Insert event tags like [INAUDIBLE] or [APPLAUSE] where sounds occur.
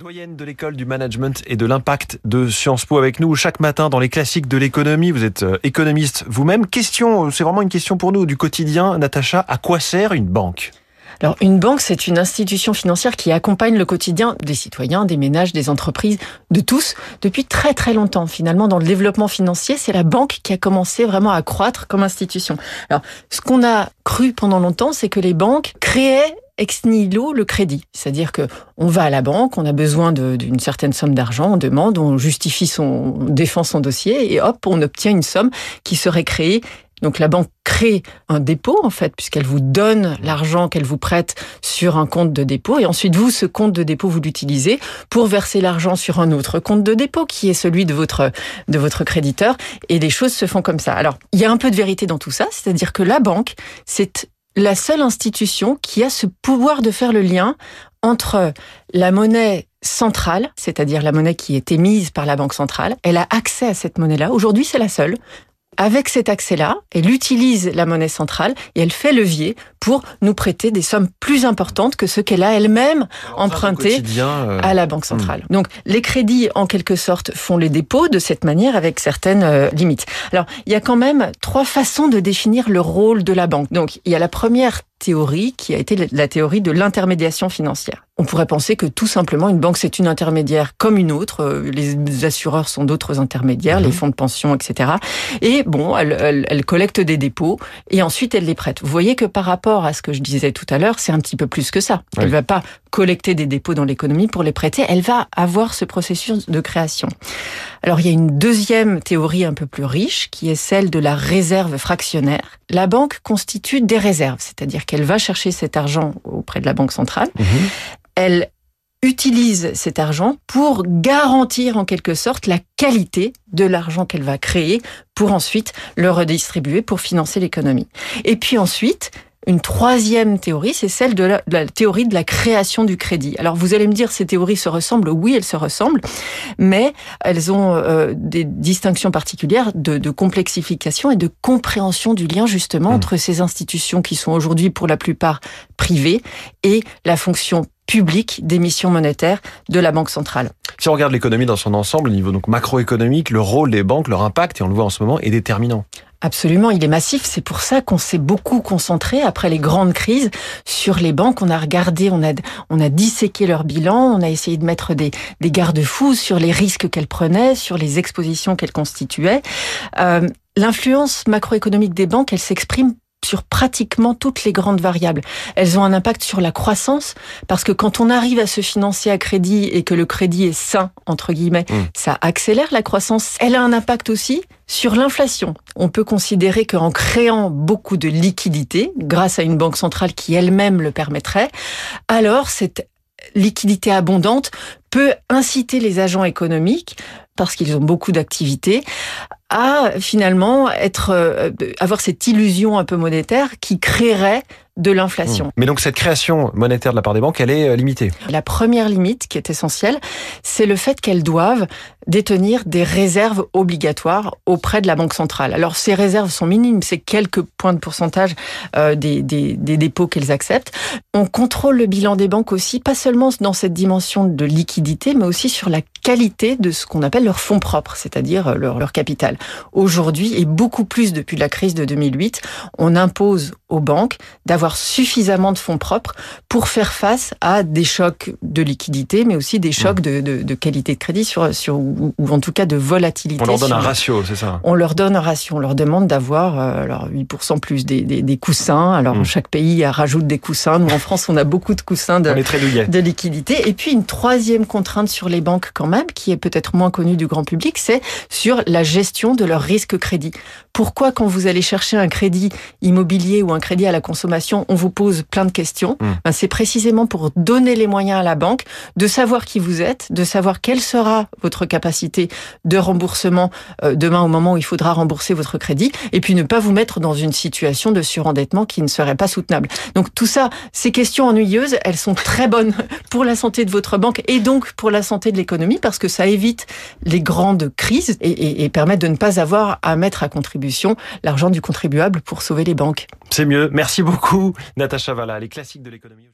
Doyenne de l'école du management et de l'impact de Sciences Po avec nous chaque matin dans les classiques de l'économie. Vous êtes euh, économiste vous-même. Question, c'est vraiment une question pour nous du quotidien. Natacha, à quoi sert une banque? Alors, une banque, c'est une institution financière qui accompagne le quotidien des citoyens, des ménages, des entreprises, de tous, depuis très très longtemps. Finalement, dans le développement financier, c'est la banque qui a commencé vraiment à croître comme institution. Alors, ce qu'on a cru pendant longtemps, c'est que les banques créaient ex nihilo le crédit. C'est-à-dire que on va à la banque, on a besoin d'une certaine somme d'argent, on demande, on justifie son, on défend son dossier et hop, on obtient une somme qui serait créée donc la banque crée un dépôt en fait, puisqu'elle vous donne l'argent qu'elle vous prête sur un compte de dépôt, et ensuite vous, ce compte de dépôt, vous l'utilisez pour verser l'argent sur un autre compte de dépôt qui est celui de votre de votre créditeur, et les choses se font comme ça. Alors il y a un peu de vérité dans tout ça, c'est-à-dire que la banque, c'est la seule institution qui a ce pouvoir de faire le lien entre la monnaie centrale, c'est-à-dire la monnaie qui est émise par la Banque centrale. Elle a accès à cette monnaie-là. Aujourd'hui, c'est la seule avec cet accès-là, elle utilise la monnaie centrale et elle fait levier pour nous prêter des sommes plus importantes que ce qu'elle a elle-même emprunté euh, à la Banque hmm. centrale. Donc les crédits, en quelque sorte, font les dépôts de cette manière avec certaines euh, limites. Alors il y a quand même trois façons de définir le rôle de la banque. Donc il y a la première théorie qui a été la théorie de l'intermédiation financière. On pourrait penser que tout simplement une banque c'est une intermédiaire comme une autre. Euh, les assureurs sont d'autres intermédiaires, les mhm. fonds de pension, etc. Et bon, elle, elle, collecte des dépôts et ensuite elle les prête. Vous voyez que par rapport à ce que je disais tout à l'heure, c'est un petit peu plus que ça. Elle va pas collecter des dépôts dans l'économie pour les prêter. Elle va avoir ce processus de création. Alors il y a une deuxième théorie un peu plus riche qui est celle de la réserve fractionnaire. La banque constitue des réserves, c'est-à-dire qu'elle va chercher cet argent auprès de la banque centrale. Mhm. Elle utilise cet argent pour garantir en quelque sorte la qualité de l'argent qu'elle va créer pour ensuite le redistribuer pour financer l'économie. Et puis ensuite, une troisième théorie, c'est celle de la, théorie de la création du crédit. Alors vous allez me dire, ces théories se ressemblent. Oui, elles se ressemblent, mais elles ont euh, des distinctions particulières de, de, complexification et de compréhension du lien justement mmh. entre ces institutions qui sont aujourd'hui pour la plupart privées et la fonction publique d'émission monétaire de la Banque centrale. Si on regarde l'économie dans son ensemble, au niveau donc macroéconomique, le rôle des banques, leur impact, et on le voit en ce moment, est déterminant. Absolument, il est massif. C'est pour ça qu'on s'est beaucoup concentré après les grandes crises sur les banques. On a regardé, on a, on a disséqué leur bilan, on a essayé de mettre des, des garde-fous sur les risques qu'elles prenaient, sur les expositions qu'elles constituaient. Euh, L'influence macroéconomique des banques, elle s'exprime sur pratiquement toutes les grandes variables. Elles ont un impact sur la croissance parce que quand on arrive à se financer à crédit et que le crédit est sain, entre guillemets, mmh. ça accélère la croissance. Elle a un impact aussi sur l'inflation. On peut considérer qu'en créant beaucoup de liquidités, grâce à une banque centrale qui elle-même le permettrait, alors cette liquidité abondante peut inciter les agents économiques parce qu'ils ont beaucoup d'activités, à finalement être euh, avoir cette illusion un peu monétaire qui créerait de l'inflation. Mmh. Mais donc cette création monétaire de la part des banques, elle est euh, limitée. La première limite qui est essentielle, c'est le fait qu'elles doivent détenir des réserves obligatoires auprès de la Banque centrale. Alors ces réserves sont minimes, c'est quelques points de pourcentage euh, des, des, des dépôts qu'elles acceptent. On contrôle le bilan des banques aussi, pas seulement dans cette dimension de liquidité, mais aussi sur la qualité de ce qu'on appelle leurs fonds propres, c'est-à-dire leur, leur capital. Aujourd'hui, et beaucoup plus depuis la crise de 2008, on impose aux banques d'avoir suffisamment de fonds propres pour faire face à des chocs de liquidité, mais aussi des chocs mmh. de, de, de qualité de crédit sur, sur ou, en tout cas de volatilité. On leur donne un ratio, c'est ça On leur donne un ratio, on leur demande d'avoir euh, alors 8% plus des, des, des, coussins. Alors mmh. chaque pays rajoute des coussins. Nous en France, on a beaucoup de coussins de, de liquidité. Et puis une troisième contrainte sur les banques quand même, qui est peut-être moins connue du grand public, c'est sur la gestion de leur risque crédit. Pourquoi quand vous allez chercher un crédit immobilier ou un crédit à la consommation, on vous pose plein de questions mmh. ben, C'est précisément pour donner les moyens à la banque de savoir qui vous êtes, de savoir quelle sera votre capacité de remboursement euh, demain au moment où il faudra rembourser votre crédit, et puis ne pas vous mettre dans une situation de surendettement qui ne serait pas soutenable. Donc tout ça, ces questions ennuyeuses, elles sont très bonnes [LAUGHS] pour la santé de votre banque et donc pour la santé de l'économie parce que ça évite les grandes crises et, et, et permet de ne pas avoir à mettre à contribution l'argent du contribuable pour sauver les banques. C'est mieux. Merci beaucoup, Natacha Valla. Les classiques de l'économie.